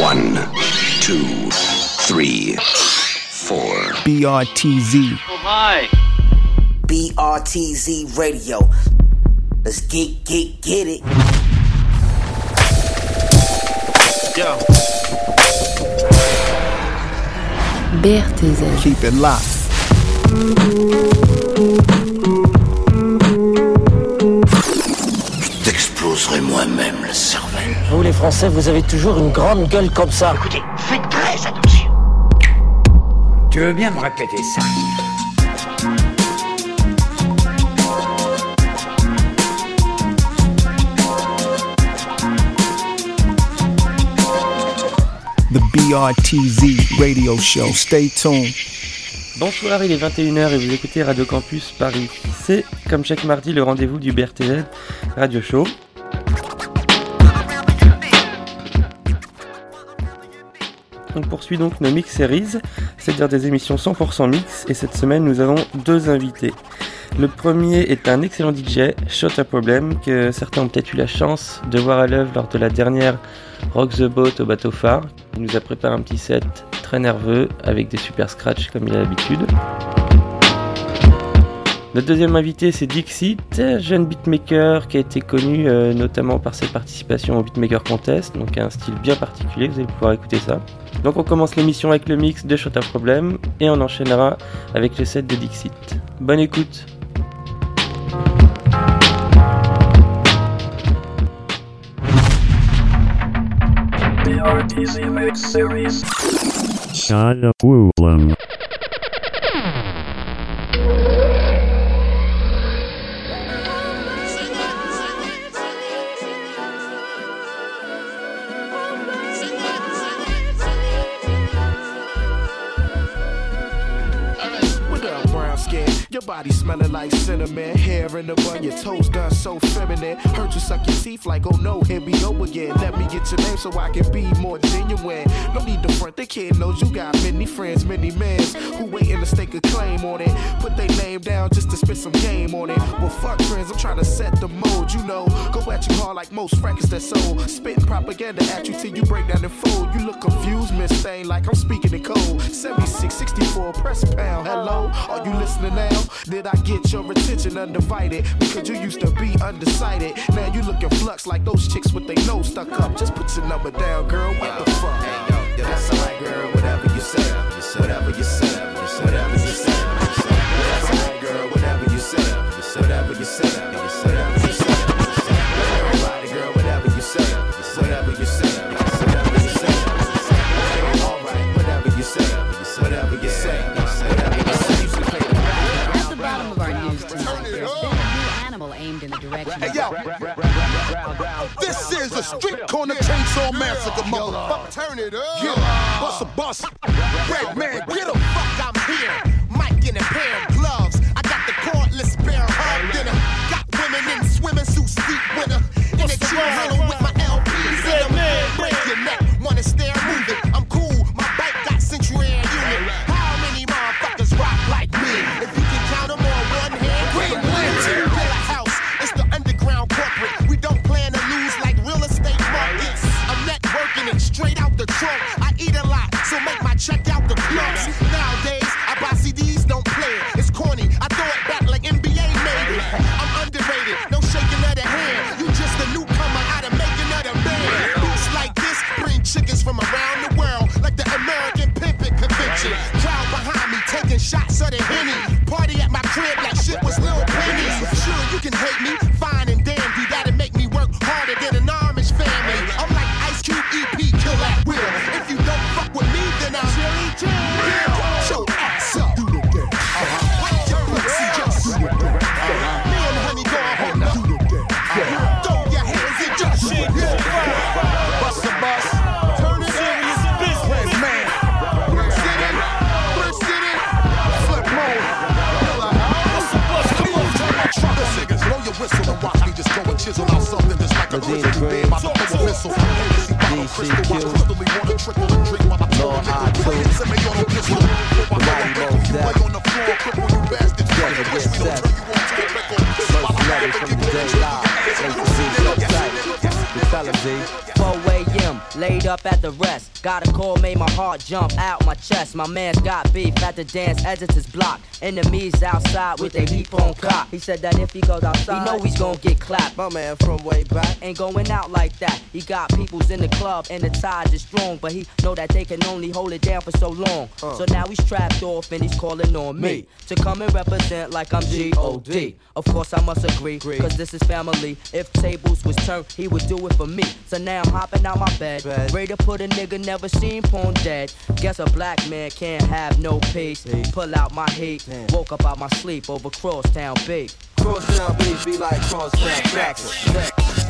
One, two, three, four. BRTZ. Oh my! BRTZ Radio. Let's get, get, get it. Yo, BRTZ. Keep it locked. T'exploserai moi-même le cervelle. Vous les Français, vous avez toujours une grande gueule comme ça. Écoutez, faites très attention. Tu veux bien me répéter ça? The BRTZ radio show. Stay tuned. Bonsoir, il est 21h et vous écoutez Radio Campus Paris. C'est, comme chaque mardi, le rendez-vous du BRTZ Radio Show. On poursuit donc nos mix series, c'est-à-dire des émissions 100% mix, et cette semaine nous avons deux invités. Le premier est un excellent DJ, Shot a Problem, que certains ont peut-être eu la chance de voir à l'œuvre lors de la dernière Rock the Boat au bateau phare. Il nous a préparé un petit set très nerveux avec des super scratchs comme il a l'habitude. Notre deuxième invité c'est Dixit, jeune beatmaker qui a été connu euh, notamment par ses participations au Beatmaker Contest, donc un style bien particulier, vous allez pouvoir écouter ça. Donc on commence l'émission avec le mix de Shot a Problem et on enchaînera avec le set de Dixit. Bonne écoute. What Your body smelling like cinnamon. Hair in the bun, your toes done so feminine. Heard you suck your teeth like, oh no, here we go again. Let me get your name so I can be more genuine. No need to front, the kid knows you got many friends, many mans who waiting to stake a claim on it. Put their name down just to spit some game on it. Well, fuck friends, I'm trying to set the mode, you know. Go at you hard like most records that sold. Spitting propaganda at you till you break down and fold. You look confused, Miss Thing, like I'm speaking in code. 76, 64, press pound. Hello, are you listening now? Did I get your attention undivided? Because you used to be undecided. Now you looking flux like those chicks with their nose stuck up. Just put your number down, girl. What the fuck? Hey, yo, yo, that's alright, girl. Whatever you say, whatever you say, whatever you say. That's street corner chainsaw massacre, motherfucker. Turn it up. Yeah, bust a bust. Red man, get him. fuck laid up at the rest. Got a call, made my heart jump out my chest. My man's got beef at the dance editors block. Enemies outside with a heap on cock. He said that if he goes outside, he know he's gonna get clapped. My man from way back ain't going out like that. He got peoples in the club and the ties is strong, but he know that they can only hold it down for so long. Uh. So now he's trapped off and he's calling on me to come and represent like I'm G.O.D. Of course I must agree, cause this is family. If tables was turned, he would do it for me. So now I'm hopping out my bed, ready to put a nigga never seen porn dead. Guess a black man can't have no peace. Pull out my heat, woke up out my sleep over crosstown beat. Crosstown beef be like crosstown traffic.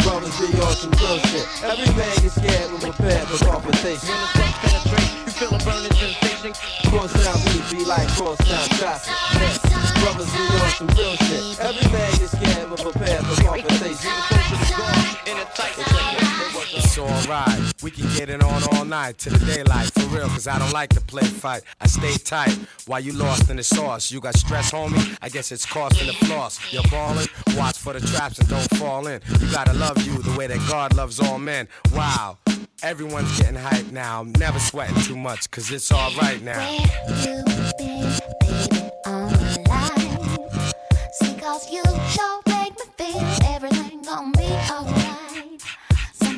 Brothers be on some real shit. Every man gets scared when prepared for confrontation. When the things penetrate, you feel a burning sensation. Crosstown beef be like crosstown traffic. Brothers be on some real shit. Every man gets scared when prepared for confrontation. It's alright, we can get it on all night till the daylight, for real, cause I don't like to play fight. I stay tight while you lost in the sauce. You got stress, homie? I guess it's costing the floss. You're ballin', watch for the traps and don't fall in. You gotta love you the way that God loves all men. Wow, everyone's getting hyped now. Never sweating too much, cause it's alright now. Where you been, baby? I'm See, cause you sure make me feel everything gon' be alright. Oh.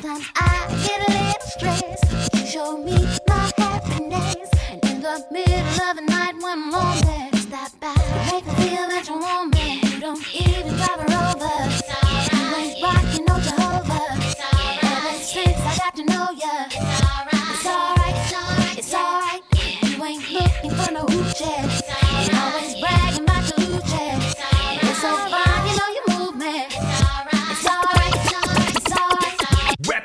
Sometimes I get a little stressed. You show me my happiness. And in the middle of the night when I'm lonely, stop by. You make me feel that you want me. You don't even drive her over. You ain't rocking no Jehovah. Ever since I got to know ya. It's alright, it's alright. You ain't looking for no hoochie.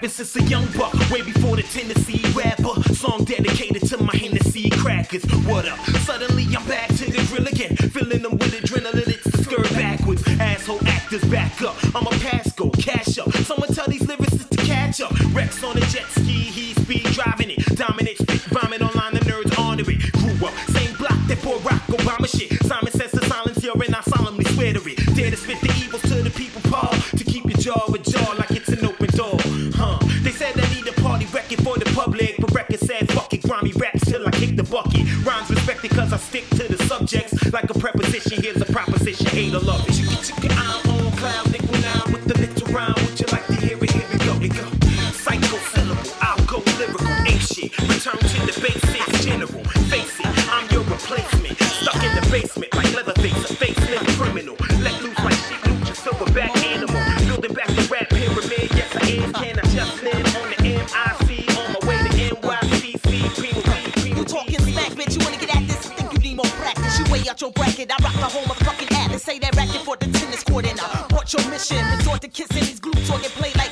Rapping since a young buck, way before the Tennessee rapper. Song dedicated to my Hennessy crackers. What up? Suddenly I'm back to the drill again. Filling them with adrenaline, it's the skirt backwards. Asshole actors back up. I'm a Pasco, cash up. Someone tell these lyricists to catch up. Rex on a jet ski, he speed driving it. Dominant, spit vomit online, the nerds honor it. Grew up, same block that poor Rock Obama shit. Simon says to silence here, and I solemnly swear to it. Dare to spit the evils to the people, Paul. To keep your jaw ajar like grimy raps till I kick the bucket. Rhymes respected cause I stick to the subjects. Like a preposition, here's a proposition, hate or love it. Eye on cloud, nickel now with the little rhyme. Would you like to hear it? Here we go, we go. Psycho syllable, I'll go lyrical, ain't shit. Return to the basics, general. Face it, I'm your replacement. Stuck in the basement like your bracket. I rock the whole motherfucking atlas. Say that racket for the tennis court, and I brought your mission. Resort to kissing these glutes or get played like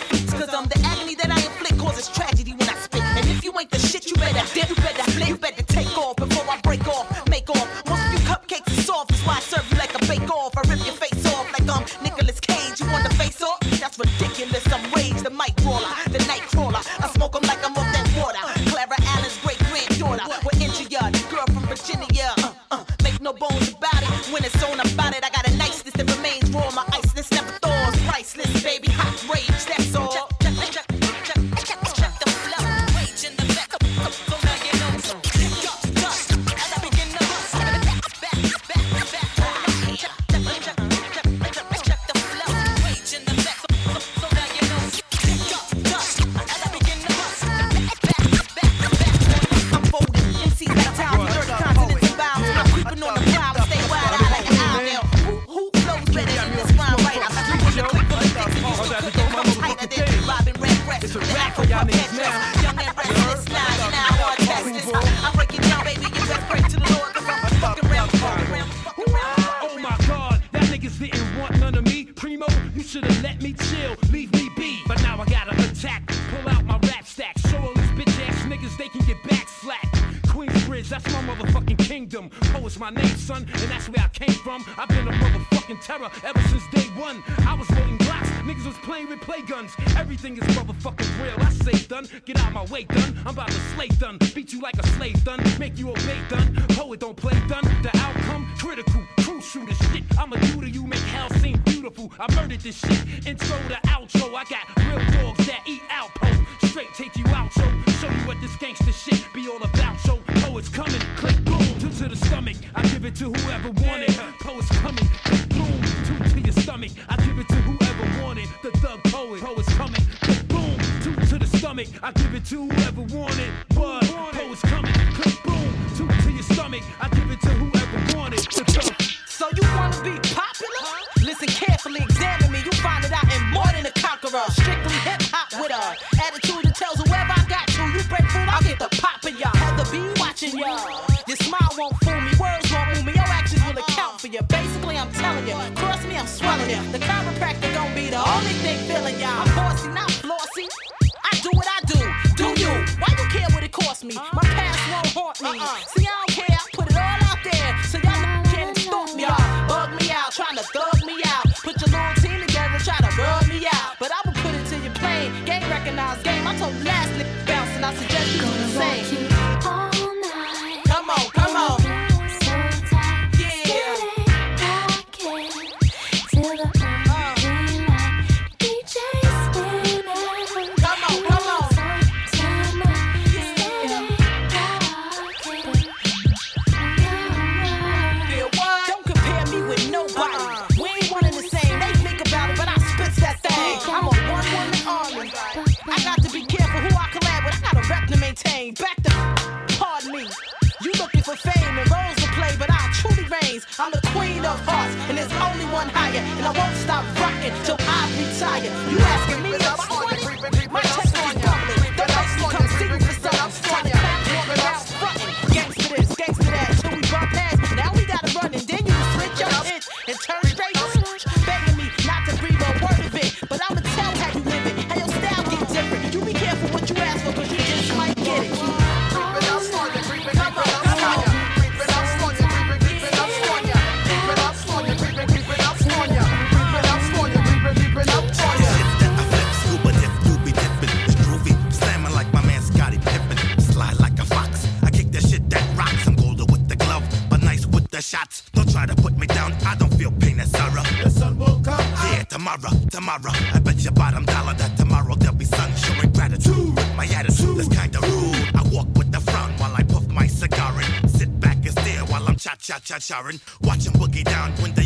you like a cha charing. Watching boogie down when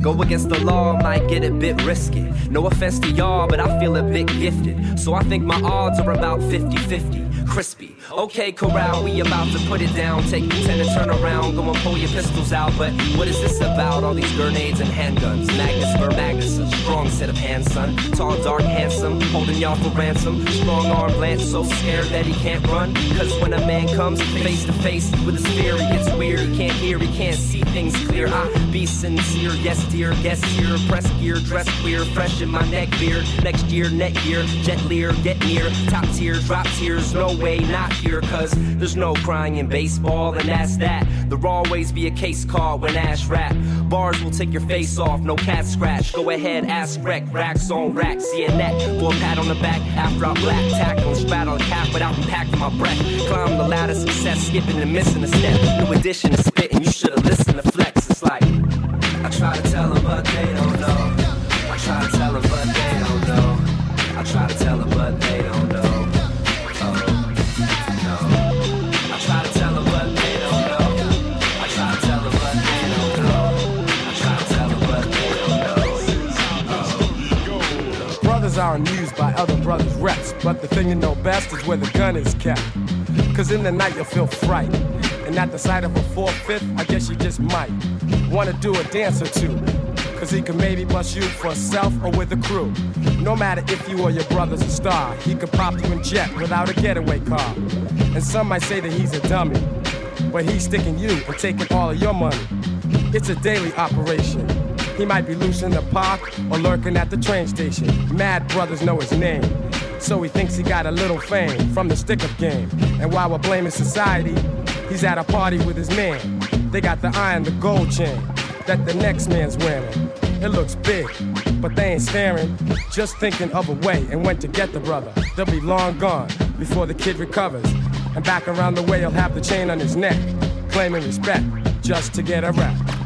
Go against the law, might get a bit risky. No offense to y'all, but I feel a bit gifted. So I think my odds are about 50 50. Crispy. Okay, corral, we about to put it down. Take the 10 and turn around, go and pull your pistols out. But what is this about? All these grenades and handguns. Magnus for Magnus, a strong set of hands, son. Tall, dark, handsome, holding y'all for ransom. Strong arm Lance, so scared that he can't run. Cause when a man comes face to face with his fear, he gets weird. He can't hear, he can't see things clear. I be sincere, yes, dear, guest here. Press gear, dress queer, fresh in my neck beard. Next year, net year, jet lear, get near. Top tier, drop tears, no way, not here. Cause there's no crying in baseball, and that's that. There'll always be a case called when Ash rap. Bars will take your face off, no cat scratch. Go ahead, ask wreck, racks on racks. Yeah, neck, for a pat on the back after I black tackle straddle the cap without impacting my breath. Climb the ladder, success, skipping and missing a step. New addition to spitting, you should've listened to flex. It's like, I try to tell them, but they don't know. I try to tell them, but they don't know. I try to tell them, but they don't know. Oh, no. I try to tell them, but they don't know. I try to tell them, but they don't know. I try to tell them, but they don't know. Oh. Brothers are amused by other brothers' reps, but the thing you know best is where the gun is kept. Cause in the night you'll feel fright. And at the sight of a four fifth, I guess you just might wanna do a dance or two. Cause he can maybe bust you for self or with a crew. No matter if you or your brother's a star, he could pop you in jet without a getaway car. And some might say that he's a dummy, but he's sticking you and taking all of your money. It's a daily operation. He might be loose in the park or lurking at the train station. Mad brothers know his name. So he thinks he got a little fame from the stick up game. And while we're blaming society, he's at a party with his man. They got the eye and the gold chain that the next man's wearing. It looks big, but they ain't staring, just thinking of a way and when to get the brother. They'll be long gone before the kid recovers. And back around the way, he'll have the chain on his neck, claiming respect just to get a rap.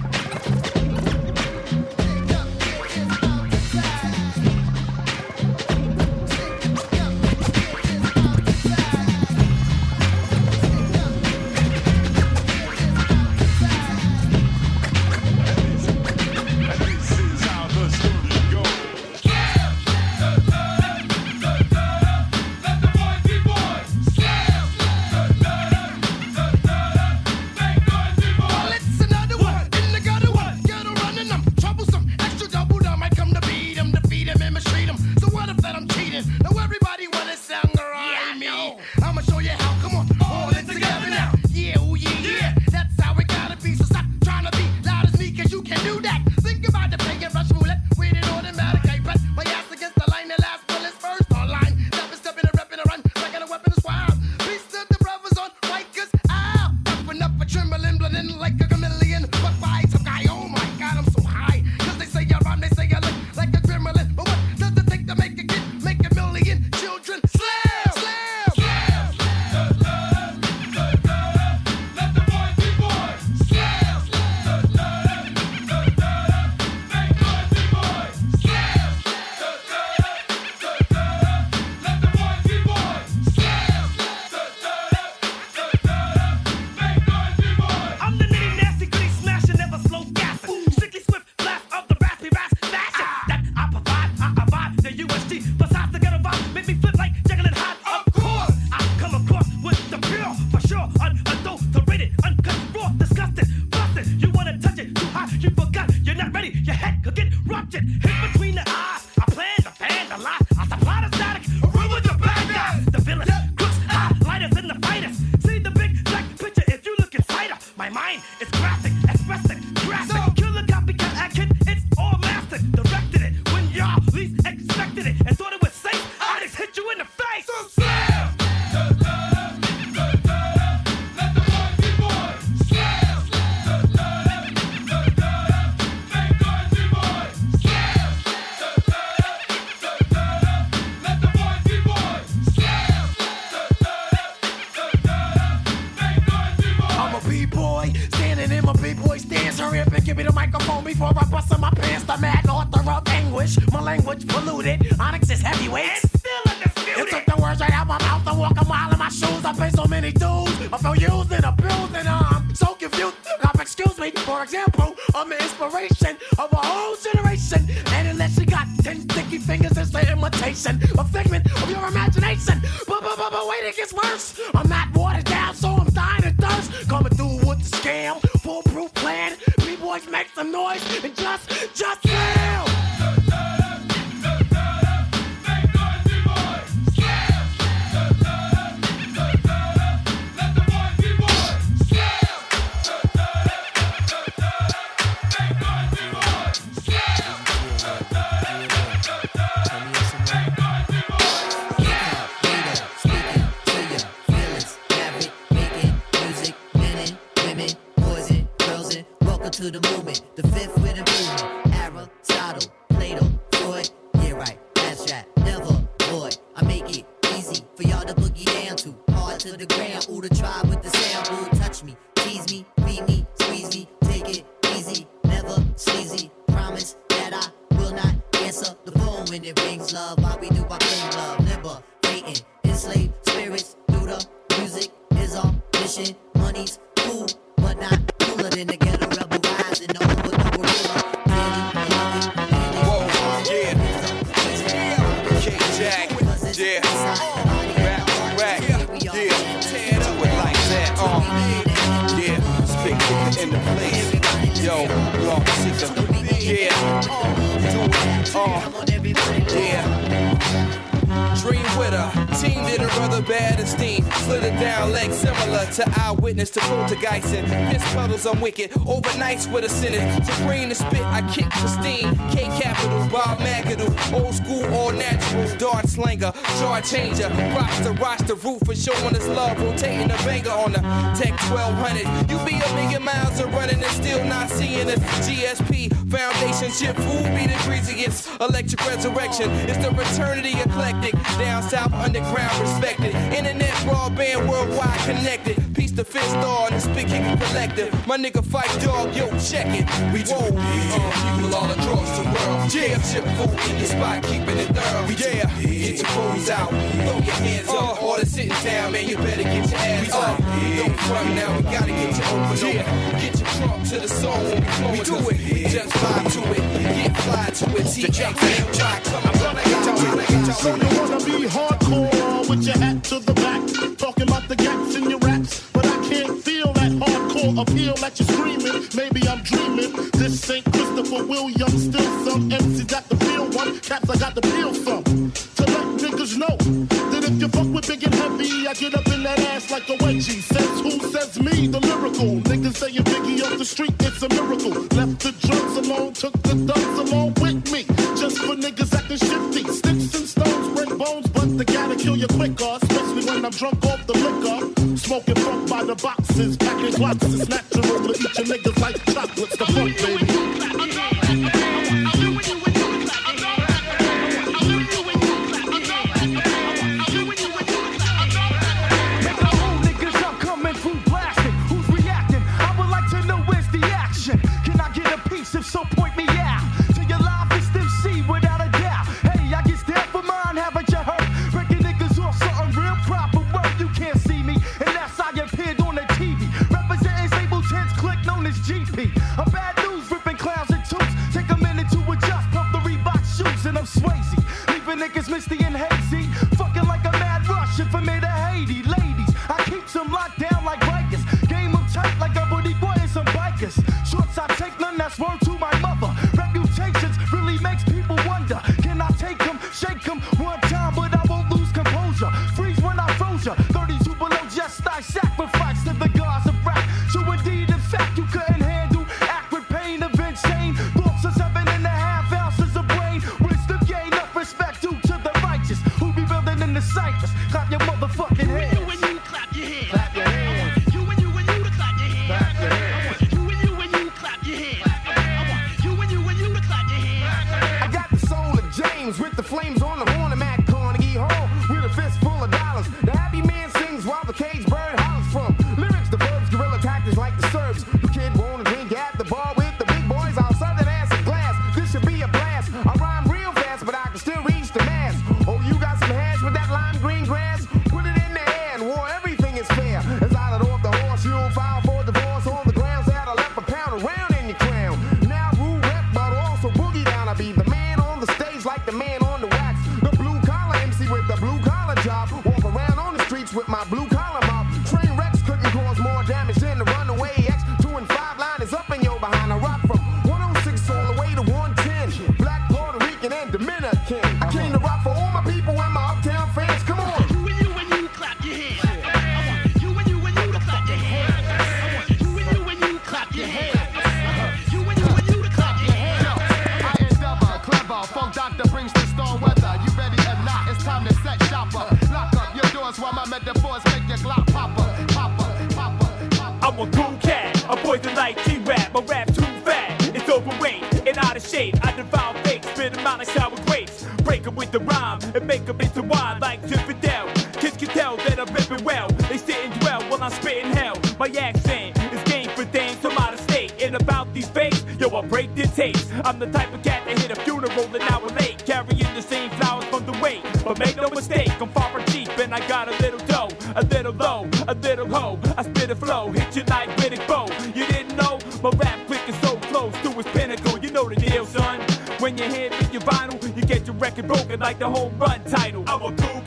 To the movement, the fifth with improvement. Aristotle, Plato, Freud, yeah right, right, never void. I make it easy for y'all to boogie down to. Hard to the ground, ooh the tribe with the ooh touch me, tease me, beat me, squeeze me, take it easy, never sleazy. Promise that I will not answer the phone when it rings. Love, why we do our thing, love, liberating, enslaved spirits through the music is our mission. Money's cool, but not cooler than the ghetto Yeah. Dream with her, team did her bad esteem. Slid her down legs similar to eyewitness to poltergeist and piss puddles. I'm wicked. Overnights with a sentence. To spit, I kick Christine. K Capital, Bob McAdoo. Old school, all natural. Dart slanger, jar changer. Rocks the roster, root for showing us love. Rotating the banger on the Tech 1200. You be a million miles of running and still not seeing us. GSP, foundation ship, food be the greasiest. Electric resurrection. It's the fraternity eclectic. Down south, underground, respected. Internet, broadband, worldwide connected. Piece to fist and the spit kicking collective. My nigga fight dog, yo, check it. We do it. Uh, people all across the world. Yeah, ship food in your spot, keeping it thorough. Yeah, get your phones out, throw your hands up. All the sitting down, man, you better get your ass up. Don't front now, we gotta get you open yeah. Get your trunk to the song when we flow. We do it, we just vibe to it. Get fly to it. TX, come on, gonna get y'all, gonna get y'all. So you wanna be hardcore with your hat to the back, talking about the gaps in your raps, but I can't feel that hardcore appeal that you're screaming. Maybe I'm dreaming. This ain't Christopher Williams, still some MCs got the feel one, caps I got the feel some. To let niggas know that if you fuck with big and heavy, I get up in that ass like a wedgie. Says who says me, the lyrical. Niggas saying Biggie off the street, it's a miracle. Left the drugs alone, took the thugs along with me. Just for niggas acting shifty. But they gotta kill you quicker. Especially when I'm drunk off the liquor. Smoking funk by the boxes, packing blocks. It's natural to eat your niggas like chocolates. The fuck, baby. A little hoe. I spit a flow, hit you like Riddick Bowe. You didn't know my rap quick is so close to its pinnacle. You know the deal, son. When you hit with your vinyl, you get your record broken like the home run title. I'm a cool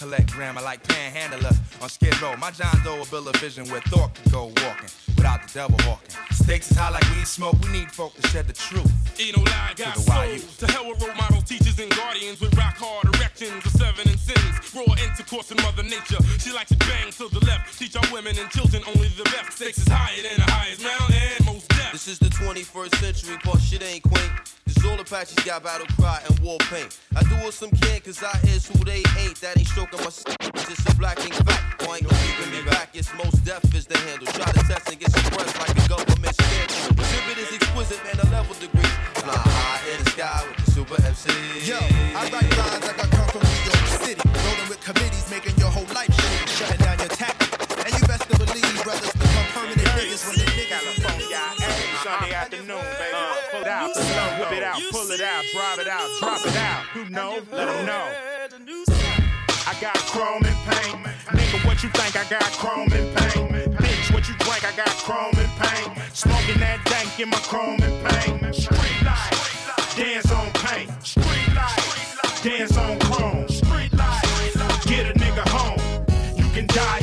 Collect grammar like panhandler on Skid Row. My John Doe will build a vision where thought can go walking without the devil walking. Stakes is high like weed smoke. We need folk to shed the truth. Ain't no lie, got To the. To hell with role models, teachers, and guardians with rock hard erections of seven and sins. Raw intercourse and Mother Nature. She likes to bang to the left. Teach our women and children only the best. Stakes is higher than the highest mountain most. This is the 21st century, but shit ain't quaint. Cause all Apaches got battle cry and war paint. I do what some can, cause I is who they ain't. That ain't stroking my s- Just a black ink fact. Boy, ain't no keeping me back. It's most deaf is the handle. Try to test and get suppressed like a government scandal. Exhibit is exquisite, man, a level degree. Fly high in the sky with the super MC. Yo, I write lines like I come from New York City. Rolling with committees, making out, pull it out, drive it out, drop it out. Who know? Let them know. I got chrome and paint. Nigga, what you think? I got chrome and paint. Bitch, what you drink? I got chrome and paint. Smoking that dank in my chrome and paint. Street life, dance on paint. Street life, dance on chrome. Street life, get a nigga home. You can die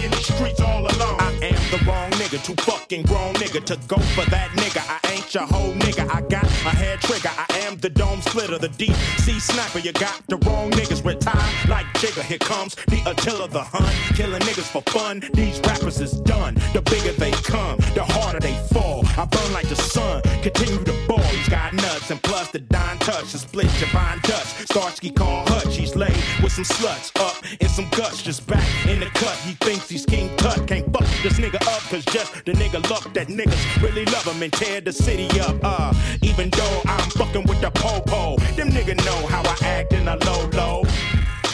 nigga, too fucking grown nigga to go for that nigga. I ain't your whole nigga. I got a hair trigger. I am the dome splitter, the deep sea sniper. You got the wrong niggas retire like Jigger. Here comes the Attila the Hun, killing niggas for fun. These rappers is done. The bigger they come, the harder they fall. I burn like the sun, continue to got nuts and plus the Don touch, the split Javon Dutch. Starsky call Hutch. He's laid with some sluts up in some guts, just back in the cut. He thinks he's King Tut. Can't fuck this nigga up, cause just the nigga luck that niggas really love him and tear the city up. Uh, even though I'm fucking with the po-po, them nigga know how I act in a low low.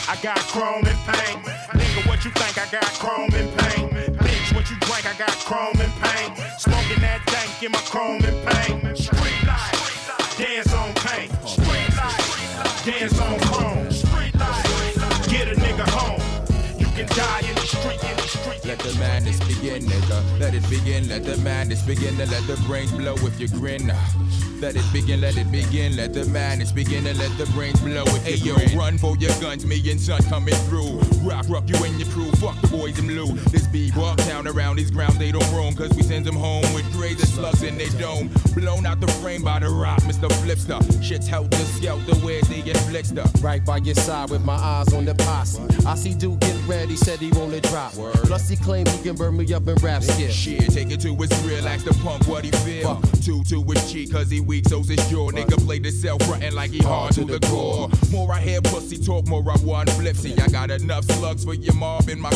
I got chrome and paint. Nigga, what you think? I got chrome and paint. Bitch, what you drink? I got chrome and paint. Smoking that dank in my chrome and begin, nigga. Let it begin, let the madness begin. To let the brains blow if you grin. Let it begin, let it begin, let the madness begin and let the brains blow if Hey yo, grin. run for your guns, me and son coming through. Rock, rock you and your crew, fuck boys in blue. This b-walk town around these grounds, they don't roam, cause we send them home with crazy slugs in their dome. Blown out the frame by the rock, Mr. Flipster. Shit's helter skelter, where's the inflictor? Right by your side with my eyes on the posse. I see dude get ready, said he wanna drop. Plus he claimed he can burn me up in rap skip. Shit, take it to his real, ask the punk what he feel. Two to his cheek, cause he weak, so's his jaw. Nigga play the cell frontin' like he hard to the core. More I hear pussy talk, more I want flip. See, I got enough slugs for your mob in my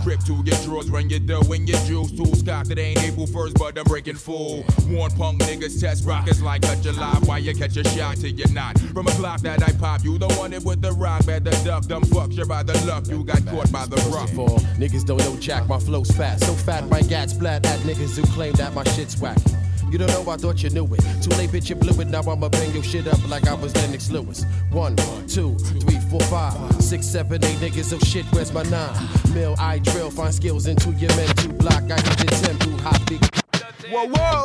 Strip to your drawers, run your dough in your juice. Tools cocked, it ain't April 1st, but I'm breaking full. Warn punk niggas, test rockets like your live while you catch a shot till you're not. From a clock that I pop, you the one it with the rock, better duck, dumb fuck, you're by the luck, you got caught by the rock. Niggas don't know Jack, my flow's fat. So fat, my gats splat at niggas who claim that my shit's whack. You don't know, I thought you knew it. Too late, bitch, you blew it. Now I'ma bang your shit up like I was Lennox Lewis. One, two, three, four, five, six, seven, eight niggas. Oh shit, where's my nine? Mill, I drill, find skills into your mental block. I hit the tempo, hot big. Whoa, whoa.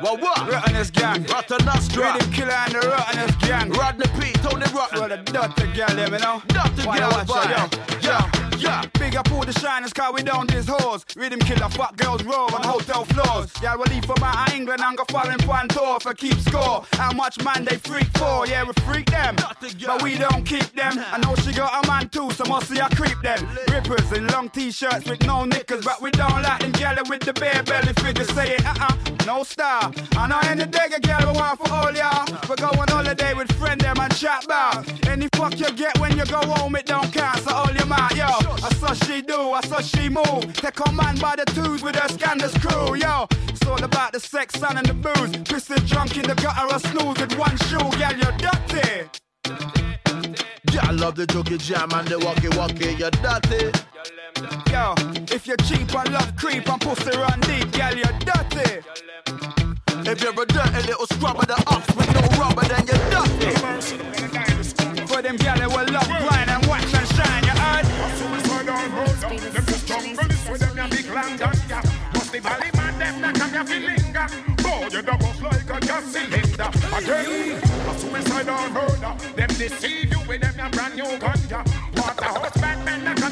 Whoa, what? Rottenness gang. Rottennastra. Rhythm killer and the Rottenness gang. Rodney P, Tony Rock. Well, the dirty girl, them, you know. Dirty girl, watch her, yo. Yo, yeah. Big up all the shiners, cause we down this hoes. Rhythm killer, fuck girls roll on hotel floors. Yeah, we leave from out of England and go foreign fan tour for keep score. How much man they freak for? Yeah, we freak them. But we don't keep them. I know she got a man too, so must see I creep them. Rippers in long t-shirts with no knickers, but we don't like them gala with the bare belly figures. Say it, uh-uh, no style. I know any a girl we want for all y'all. We go on holiday with friend them and chat bar. Any fuck you get when you go home, it don't count. So all your mouth, yo. I saw she do, I saw she move. Take a man by the twos with her scandalous crew, yo. It's all about the sex, sun, and the booze. Pissing drunk in the gutter I snooze with one shoe, girl, you're dirty. Y'all love the jokey jam and the walkie walkie, you're dirty. Yo, if you're cheap and love creep and pussy run deep, girl, you're dirty. If you're a dirty little scrubber, the ox with no rubber, then you're dirty. For them gal that will love grind and wax and shine, you heard? Them just jungle with them ya big land and ya. Must the valley man them that come ya feel linger. Boy, you double like a gas cylinder. Again, a suicidal murder. Them deceive you with them ya brand new ganja.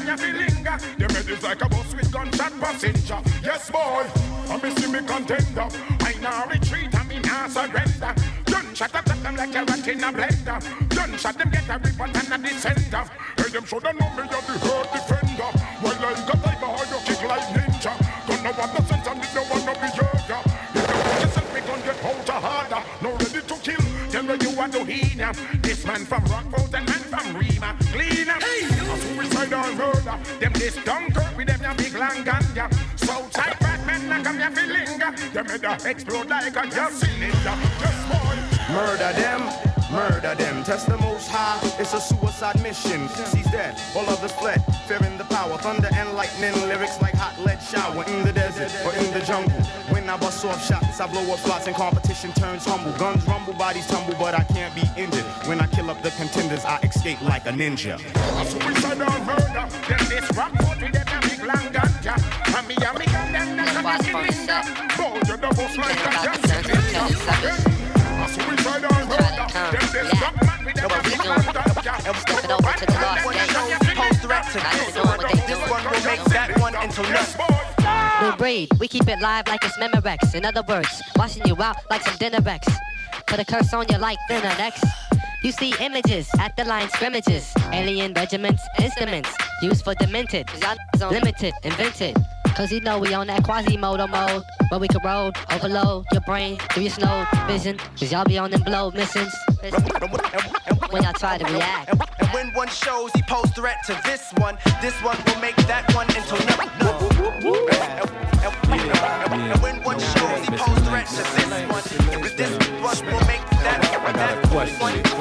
you feel linger. Them head is like a bus with gunshot passenger. Yes, boy, I miss me contender. I now retreat, I mean I surrender. Gunshot them like a rat in a blender. Gunshot them get a report and a descender. Hey, them shoulda know me, you're the hurt Well, I got like a hard, kick like ninja. Don't know what the sense and no one no be yoga. If you put yourself, we gon' get out harder. No ready to kill, tell me you want to heal. This man from Rockford and man from Rima. Cleaner, hey, a suicide or murder. Them this Dunkirk with them a big long ganja. Southside bad men like I'm your linger. Them head a explode like a gas cylinder. Just boy. Murder them, murder them. Test the most high, it's a suicide mission. She's dead, all others fled, fearing the power. Thunder and lightning, lyrics like hot lead shower in the desert or in the jungle. When I bust off shots, I blow up slots and competition turns humble. Guns rumble, bodies tumble, but I can't be injured. When I kill up the contenders, I escape like a ninja. A suicide or murder. Them this Rockford with them a big long ganja. And me and me gun them like a gas cylinder. Boy, you're the boss like a gas. A suicide nothing. New breed, we keep it live like it's Memorex. In other words, washing you out like some dinner. Put a curse on you like next. You see images at the line scrimmages. Alien regiments, instruments used for demented. Limited, invented. Cause you know we on that quasi-modo mode Where we can roll, oh, overload your brain through your snow. Vision Cause y'all be on them blow missions. When y'all try to react. And when one shows, he pose threat to this one. This one will make that one into no. And when one shows, he pose threat to this one. This one will make that that one into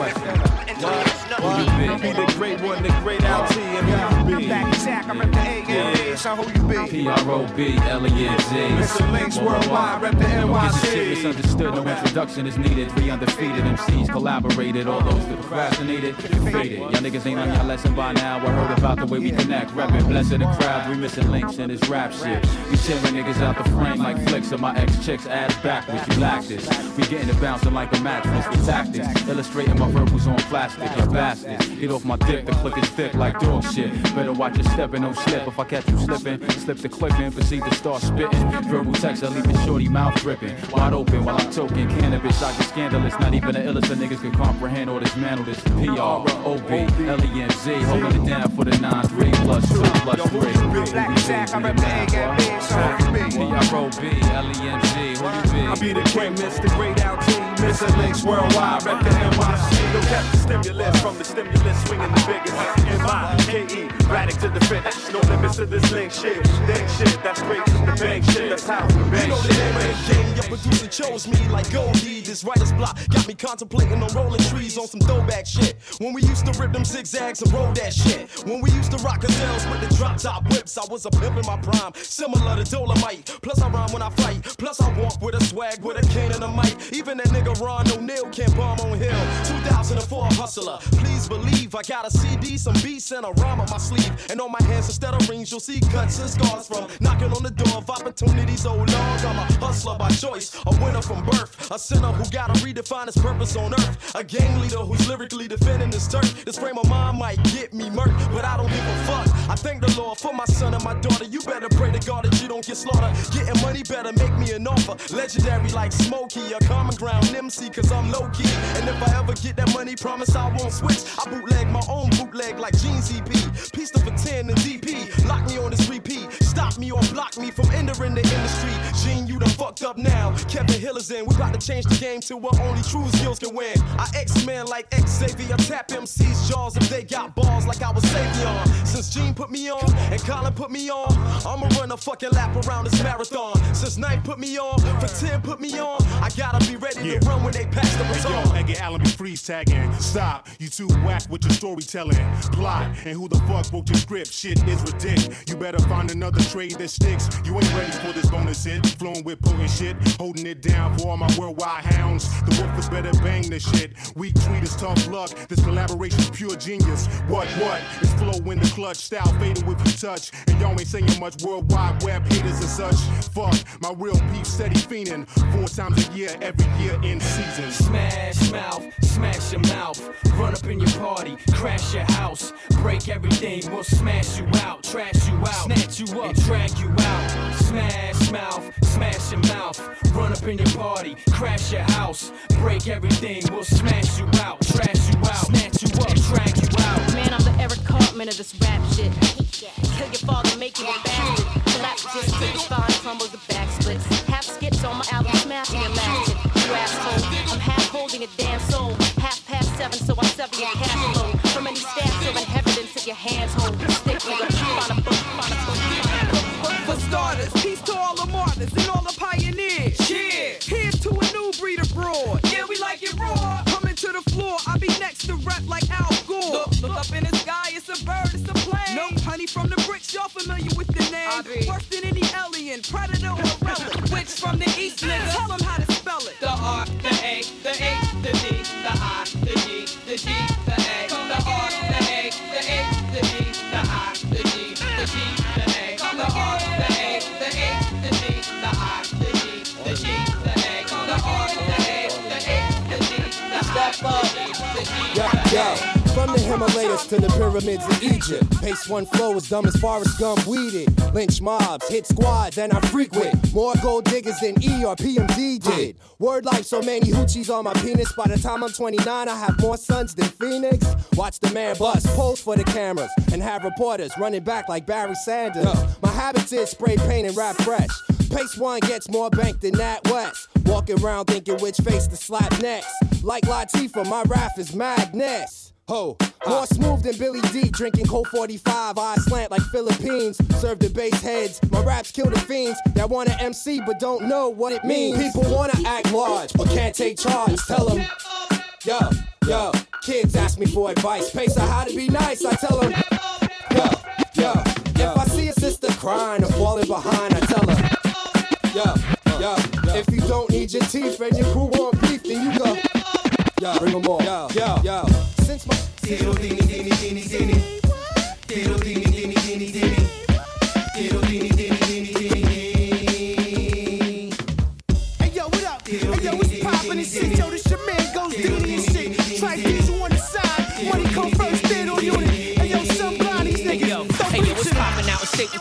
Who be? The great one, the great LT, and who you be? Back attack, I'm at the A son, who you be? P-R-O-B, L-E-N-G. Mr. Links Worldwide, rep the Get this shit NYC. misunderstood, no introduction is needed. Three undefeated MCs collaborated, all those that procrastinated, faded. Y'all niggas ain't on y'all lesson by now. I heard about the way we connect, rapping, blessing the crowd. We missing links in this rap shit. We chilling niggas out the frame like flicks of my ex chicks ass backwards. You lack this. We getting it bouncing like a mattress with tactics. Illustrating my verbals on plastic, you bastards. Get off my dick, the click is thick like dog shit. Better watch your step and don't slip. If I catch you slipping, slip the clip and proceed to start spitting. Verbal text, I leave your shorty mouth dripping. Wide open while I'm toking cannabis. I get scandalous. Not even the illest of niggas can comprehend or dismantle this. P-R-O-B, L-E-N-Z. Holding it down for the 9-3 plus 2 plus 3. Black Jack, I'm at the A son, who you be? P-R-O-B, L-E-N-Z. Who you be? I be the king, Mr. Great LT, Mr. Links Worldwide, rep the NYC. No catch the stimulus from the stimulus, swinging the biggest. M-I-K-E, radic to the finish. No limits to this link shit. Dang shit, that's straight from the bank shit. That's how we bang You know the name of the game, your producer chose me like Goldie. This writer's block got me contemplating on rolling trees on some throwback shit. When we used to rip them zigzags and roll that shit. When we used to rock gazelles with the drop top whips, I was a pimp in my prime, similar to Dolomite. Plus I rhyme when I fight, plus I walk with a swag, with a cane and a mic. Even that nigga Ron O'Neal can't bomb on Hill. 2004 hustler, please believe I got a CD, some beats, and a rhyme on my sleeve. And on my hands instead of rings, you'll see cuts and scars from knocking on the door of opportunities oh, so long. I'm a hustler by choice, a winner from birth, a sinner who gotta redefine his purpose on earth, a gang leader who's lyrically defending his turf. This frame of mind might get me murked, but I don't give a fuck. I thank the Lord for my son and my daughter. You better pray to God that you don't get slaughtered. Getting money better make me an offer. Legendary like Smokey, a common ground MC, cause I'm low key. And if I ever get that money, promise I won't switch. I bootleg my own bootleg like Jeans EP. Pista for 10 and DP. Lock me on this repeat. Me or block me from entering the industry. Gene, you done fucked up now. Kevin Hill is in. We about to change the game to where only true skills can win. I X-Men like Xavier. Tap MC's jaws if they got balls like I was Savion. Since Gene put me on and Colin put me on, I'ma run a fucking lap around this marathon. Since Knife put me on, for 10 put me on, I gotta be ready Yeah. to run when they pass the baton. Hey, yo. Edgar Allan be freeze tagging. Stop, you too whack with your storytelling. Plot, and who the fuck wrote your script? Shit is ridiculous. You better find another trade that sticks. You ain't ready for this bonus hit. Flowing with potent shit, holding it down for all my worldwide hounds. The wolf is better bang this shit. Weak tweeters, tough luck. This collaboration's pure genius. What, what? It's flow in the clutch, style fading with your touch. And y'all ain't saying much worldwide web haters and such. Fuck, my real peep steady fiending. Four times a year, every year in season. Smash mouth, smash your mouth. Run up in your party, crash your house. Break everything, we'll smash you out, trash you out, snatch you up, drag you out. Smash mouth, smash your mouth. Run up in your party, crash your house. Break everything, we'll smash you out, trash you out, snatch you up, drag you out. Man, I'm the Eric Cartman of this rap shit. Kill your father, make you a bastard. Collapse just your spine crumbles the back splits. Half skits on my album, smashing your magic. You asshole. I'm half holding a damn soul. Yo. From the Himalayas to the pyramids of Egypt. Pace Won flow is dumb as far Forrest Gump weeded. Lynch mobs, hit squads, and I frequent. More gold diggers than E or PMD did. Word life, so many hoochies on my penis. By the time I'm 29, I have more sons than Phoenix. Watch the man bust, pose for the cameras, and have reporters running back like Barry Sanders. My habits is spray paint and rap fresh. Pace Won gets more bank than that West. Walking around thinking which face to slap next. Like Latifah, my rap is madness. Ho, more smooth than Billy Dee, drinking Colt 45, eyes slant like Philippines. Serve the bass heads, my raps kill the fiends that wanna MC but don't know what it means. People wanna act large but can't take charge. Tell them, yo, yo, kids ask me for advice. Pace on how to be nice, I tell them, yo, yo, if I see a sister crying or falling behind, I tell her, yo, yo, if you don't need your teeth and your crew want beef, then you go, yo, bring them all, yo, yo, yo. Since my Tiro dini dini dini dini Tiro dini dini dini dini Tiro dini dini dini dini Hey yo, what up? Hey yo, what's poppin' in shit? Yo, this your man goes Dini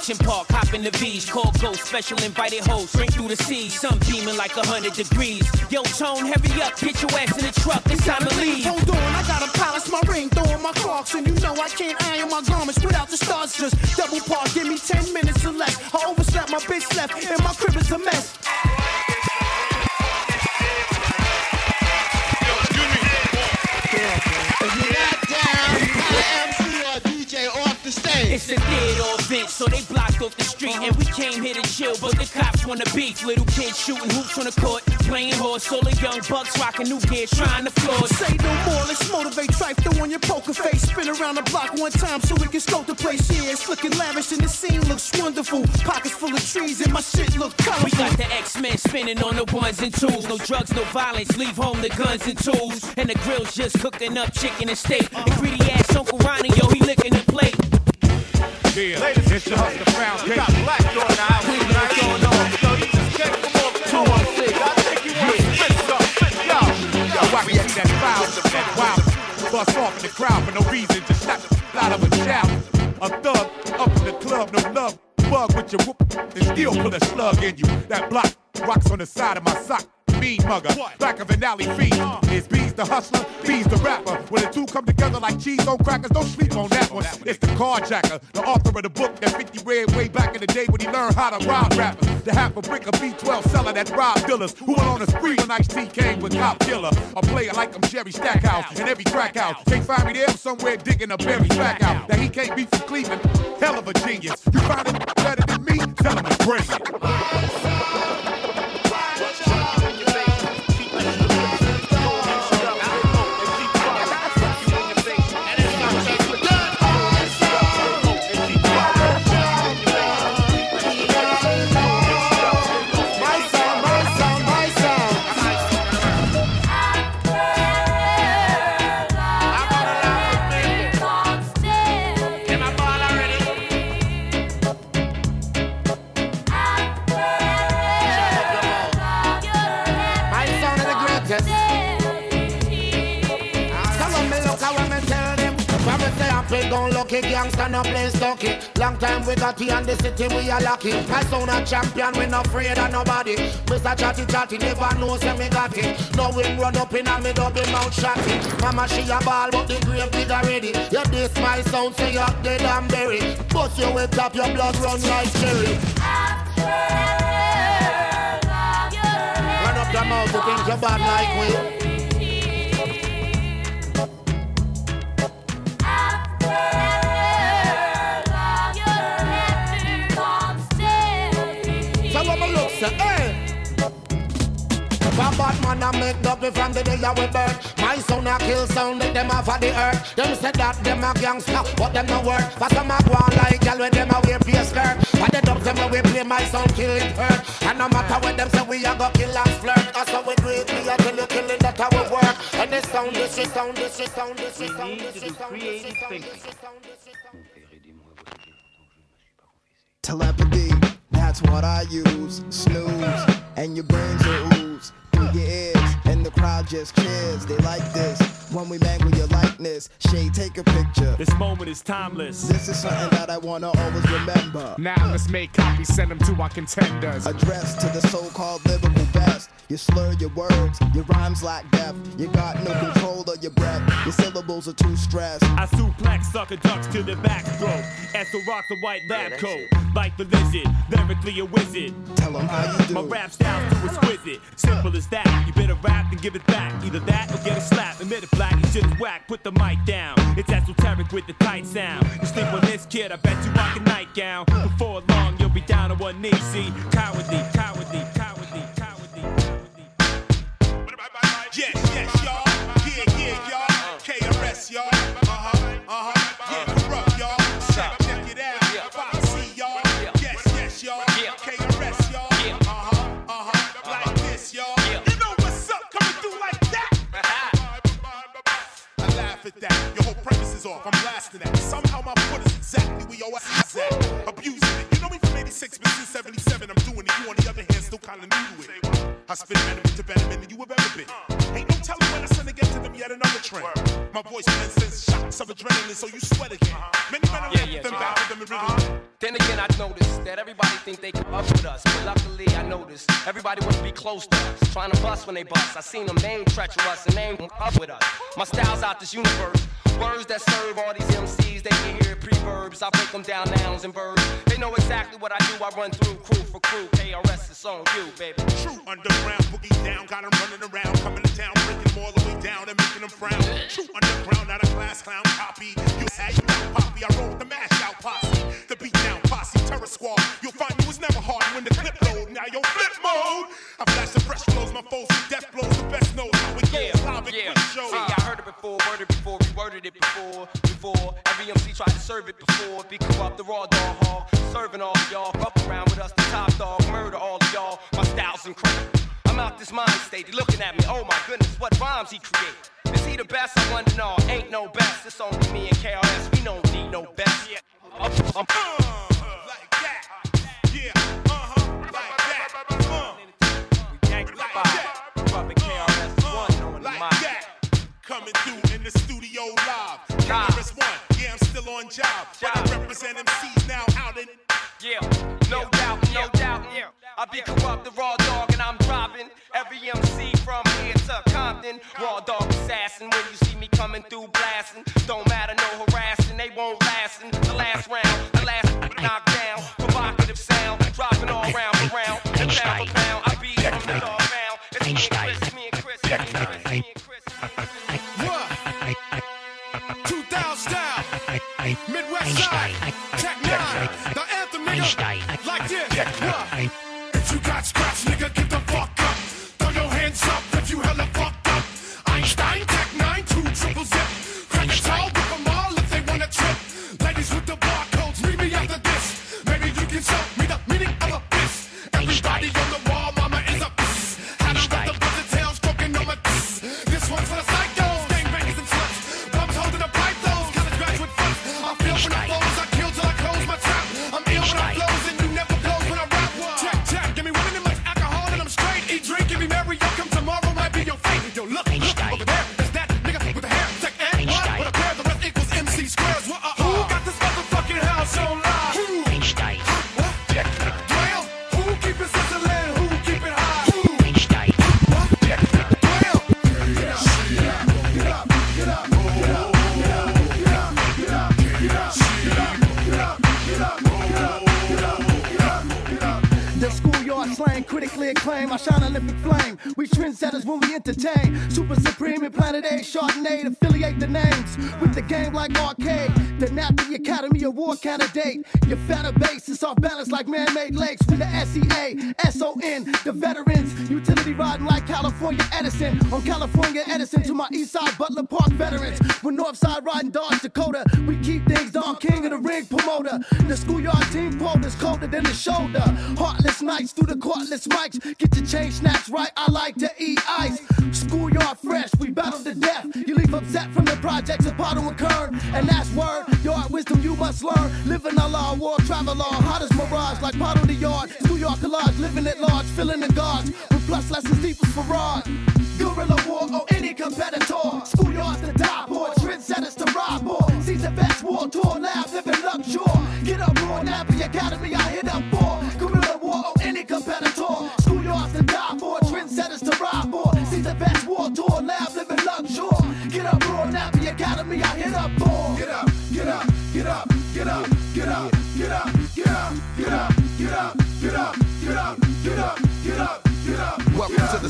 out in Stapleton Park? Hopping the V's, call ghost, special invited host. Drink through the sea, sun beaming like a hundred degrees. Yo, tone, hurry up, get your ass in the truck. It's time to leave. Hold on, I gotta polish my ring, throw on my Crocs, and you know I can't iron my garments without the stars. Just double park, give me 10 minutes or less. I overslept, my bitch left, and my crib is a mess. If you're not down, you got the stage. It's a theater event, so they blocked off the street. And we came here to chill, but the cops wanna beef. Little kids shooting hoops on the court, playing horse. All the young bucks rocking new gear, trying to floor. Say no more, let's motivate. Trife throw on your poker face. Spin around the block one time so we can scope the place. Yeah, it's looking lavish and the scene looks wonderful. Pockets full of trees and my shit look colorful. We got the X-Men spinning on the ones and twos. No drugs, no violence. Leave home the guns and tools. And the grill's just cooking up chicken and steak. And greedy ass Uncle Ronnie, yo, he licking the plate. Yeah, Ladies it's your hustler foundation. Got black during the house tonight. So you just came from over two on six. I think you want to spit some, yo. Yo, why we that foul, that wild, bust off in the crowd for no reason, just slap the out of a shout. A thug up in the club, no love. Bug with your whoop and still put a slug in you. That block rocks on the side of my sock. Mean mugger, back of an alley fiend. Is B's the hustler, B's the rapper. When the two come together like cheese on crackers, don't sleep on that one. It's the carjacker, the author of the book that 50 read way back in the day when he learned how to rob rappers. The half a brick of B12 seller that robbed dealers who went on a spree when Ice T came with Cop Killer. A player like I'm Jerry Stackhouse in every crack house. Can't find me there I'm somewhere digging a berry back out. That he can't be from Cleveland, hell of a genius. You find it better than me? Tell him to bring it. We gon' lucky gangsta no play stocky. Long time we got here in the city, we are lucky. My son a champion, we not afraid of nobody. Mr. Chatty Chatty never knows say me got it. No wind run up in a me double mouth shotty. Mama she a ball, but the grave digger ready. You this my sound, say you're dead and buried. Bust you with top, your blood run like cherry. Run up the mouth, you think you bad like we. Eh? from the day I we burn My son a kill sound let them off of the earth. Them say that them a gangster, but them no work. For some a go on like gal with them a wear face skirt. But the dubs them we play my sound kill it hurt. And no matter what them say we a go kill and flirt. That's how we do it, we a kill it, killing sound, this is sound, this is sound, this is sound, is sound Telepathy, that's what I use. Snooze, and your brains will ooze. Through your ears, and the crowd just cheers. They like this when we bang with your likeness. Shay, take a picture. This moment is timeless. This is something that I wanna always remember. Now let's make copies, send them to our contenders. Address to the so-called lyrical best. You slur your words, your rhymes lack depth. You got no control of your breath. Your syllables are too stressed. I suplex sucker ducks to the back throat. As to rock the white lab coat. Like the lizard, lyrically a wizard. Tell them how you do. My rap style's too exquisite. Simple as that. You better rap and give it back. Either that or get a slap. Admit it black, whack. Put the mic down. It's esoteric with the tight sound. You sleep on this kid, I bet you rock a nightgown. Before long, you'll be down on one knee. See, cowardly, cowardly, cowardly, cowardly. Yes, yes, y'all. Yeah, yeah, y'all. KRS, y'all. At that. Your whole premise is off. I'm blasting that. Somehow my foot is exactly where your ass is at. Abusing it. You know me from 86, but since 77, I'm doing it. You, on the other hand, still kinda new to it. I spit venom to venom than you have ever been. Yet another trend. My voice sends shots of adrenaline, so you sweat again. Many men are Yeah, yeah, yeah, them back with them rhythm. Then again, I noticed that everybody think they can up with us, but luckily I noticed everybody wants to be close to us, trying to bust when they bust. I seen them name treacherous and name up with us. My style's out this universe. Words that serve all these MCs, they can hear preverbs. I break them down nouns and verbs. They know exactly what I do. I run through crew for crew. KRS is on you, baby. True underground boogie down, got 'em running around, coming to town, breaking 'em all the way down and making them frown. True underground, not a class clown copy. You had you poppy, I roll with the mash out posse, the beat down posse, terror squad. You'll find it was never hard when the clip load. Now yo flip mode. I flash the fresh flows, my foes, death blows, the best knows how it goes. Live Yeah, and quick show. Before, it before, before. Every MC tried to serve it before. Be corrupt, the raw dog hog, serving all y'all. Fuck around with us, the top dog, murder all of y'all. My style's incredible. I'm out this mind state, they looking at me. Oh my goodness, what rhymes he create? Is he the best? I wonder. No, ain't no best. It's only me and KRS. We don't need no best. Entertain. Super Supreme and Planet A, Chardonnay, affiliate the names with the game like arcade. The Nappy Academy Award candidate. Your fatter base is off balance like man-made lakes. With the SEA, SON, the veterans. Utility riding like California Edison. On California Edison to my east side Butler Park veterans. With Northside riding Dodge Dakota. We keep things Don King of the ring promoter. The schoolyard team quote is colder than the shoulder. Heartless nights through the courtless mics. Pottle the yard. Schoolyard collage, living at large, filling the guards. With plus lessons deep as Farad. Guerrilla war or any competitor. Schoolyards to die for, trendsetters to ride for. Season best war tour, lab, living luxury. Get up, raw, nappy academy, I hit up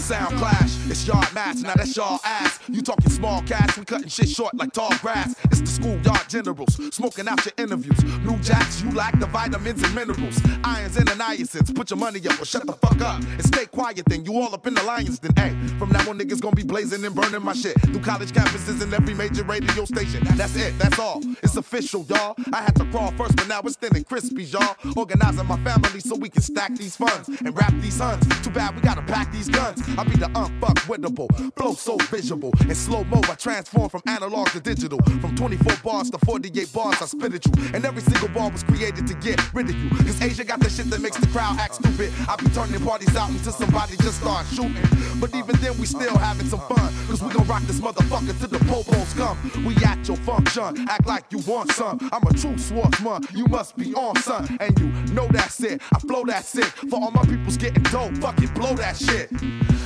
sound clash. It's yard now that's y'all ass. You talking small cash, we cutting shit short like tall grass. It's the schoolyard generals, smoking out your interviews. New jacks, you lack the vitamins and minerals. Irons and niacins, put your money up or shut the fuck up. And stay quiet then, you all up in the lions then. Hey, from now on niggas gonna be blazing and burning my shit. Through college campuses and every major radio station. That's it, that's all. It's official, y'all. I had to crawl first, but now it's thin and crispy, y'all. Organizing my family so we can stack these funds and wrap these huns. Too bad we gotta pack these guns. I'll be the unfuckwittable, flow so visible. In slow mo, I transform from analog to digital. From 24 bars to 48 bars, I spit at you. And every single bar was created to get rid of you. Cause Asia got the shit that makes the crowd act stupid. I be turning parties out until somebody just start shooting. But even then, we still having some fun. Cause we gon' rock this motherfucker till the popos come. We at your function, act like you want some. I'm a true swordsman, you must be on son. And you know that's it. I flow that sick. For all my peoples getting dope, fucking blow that shit.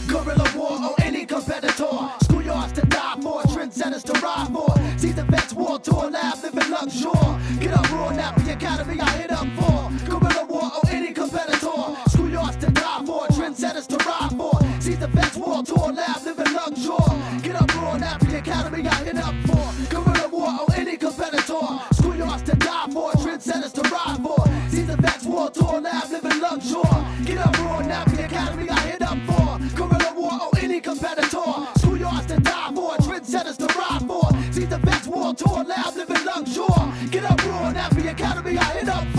Guerrilla war on any competitor. Schoolyards to die for, trendsetters to ride for. See the vets war tour, lab living luxury. Get up, raw, nappy academy, I hit up for. Guerrilla war or any competitor. Schoolyards to die for, trendsetters to ride for. See the vets war tour, lab living luxury. Get up, raw, nappy academy, I hit up for. Guerrilla war or any competitor. Schoolyards to die for, trendsetters to ride for. See the vets war tour, lab living luxury. Get up, raw, nappy academy, I hit up for. Competitor. Schoolyards to die for, trendsetters to ride for. See the best war tour, lab living luxury. Get up, raw, nappy academy, I hit up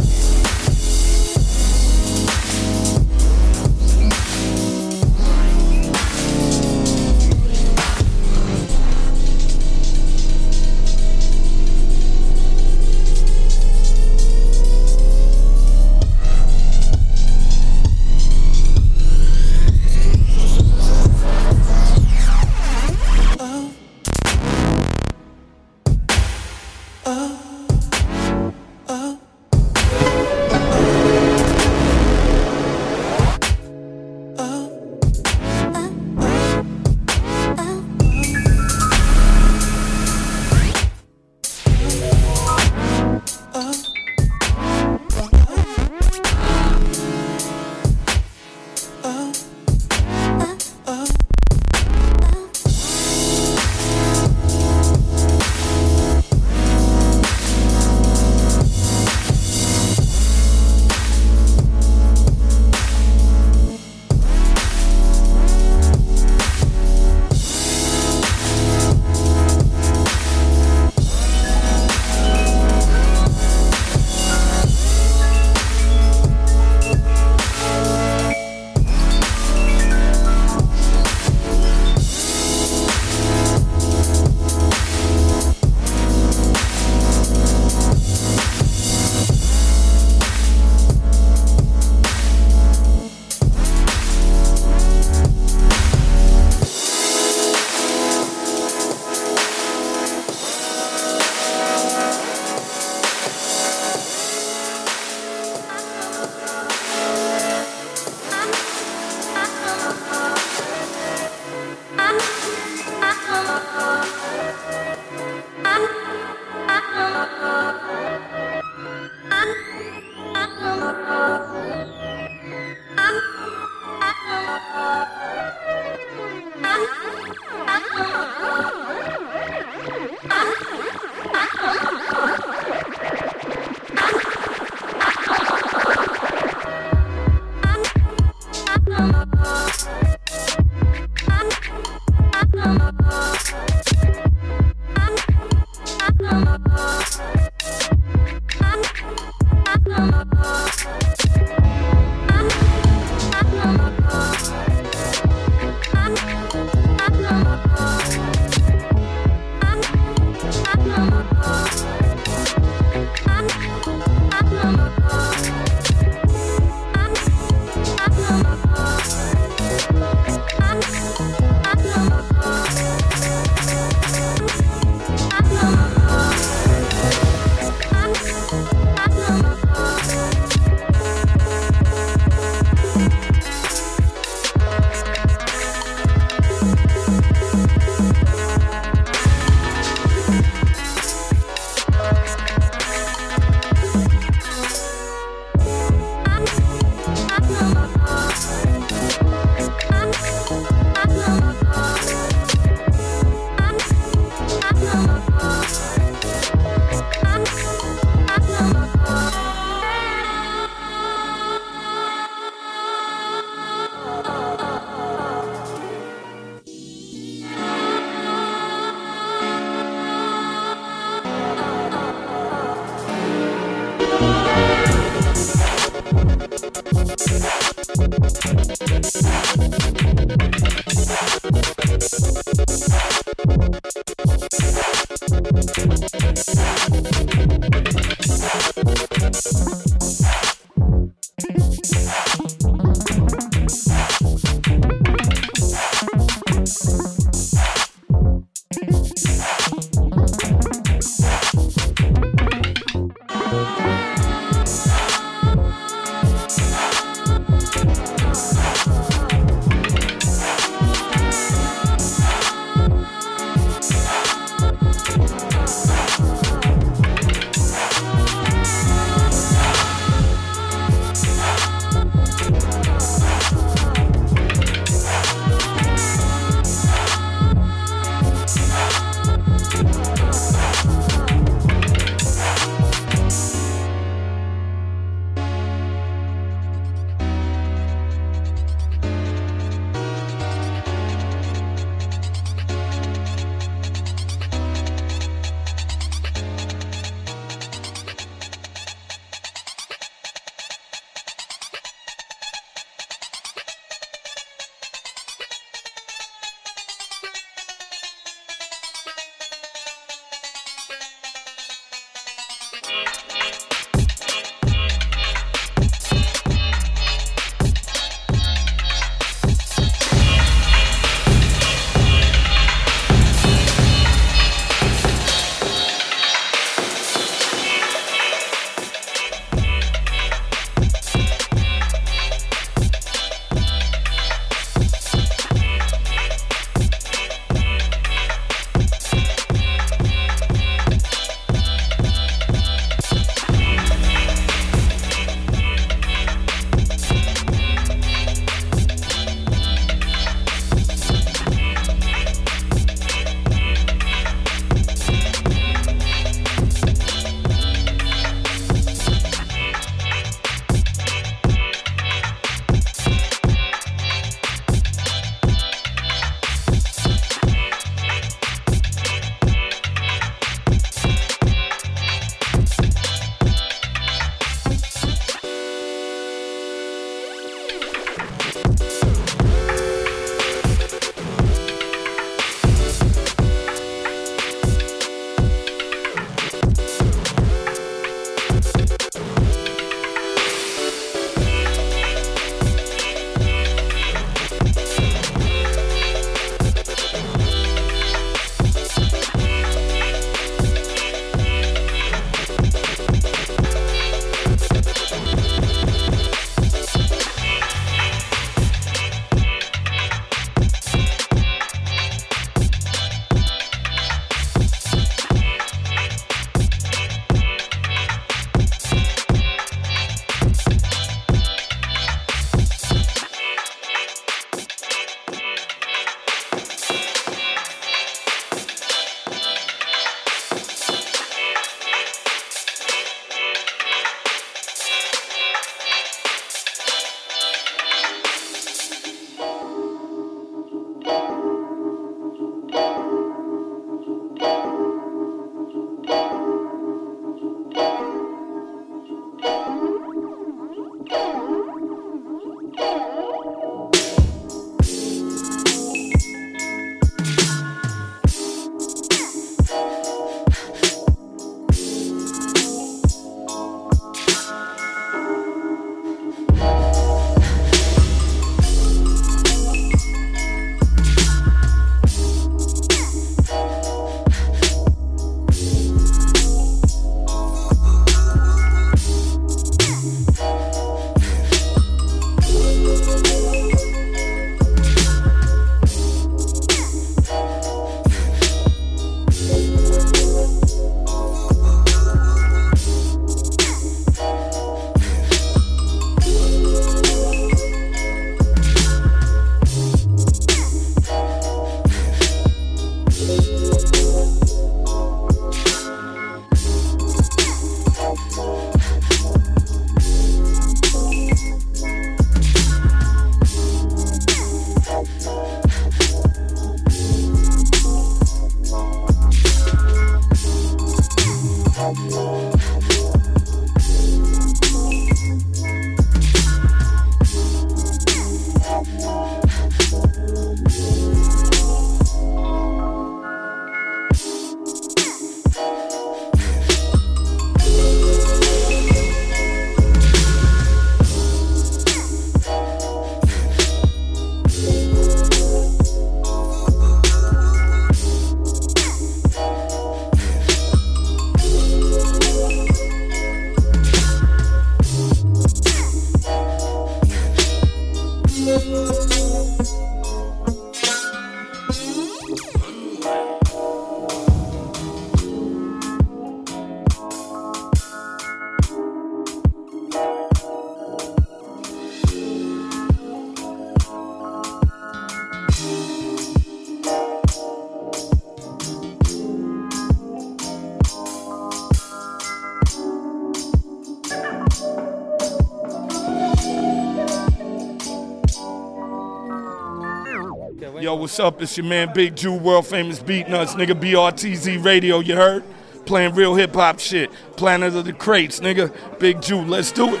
what's up? It's your man Big Jew, world famous Beatnuts, nigga. BRTZ Radio, you heard? Playing real hip hop shit. Planet of the Crates, nigga. Big Jew, let's do it.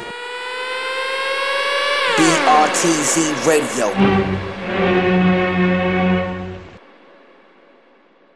BRTZ Radio.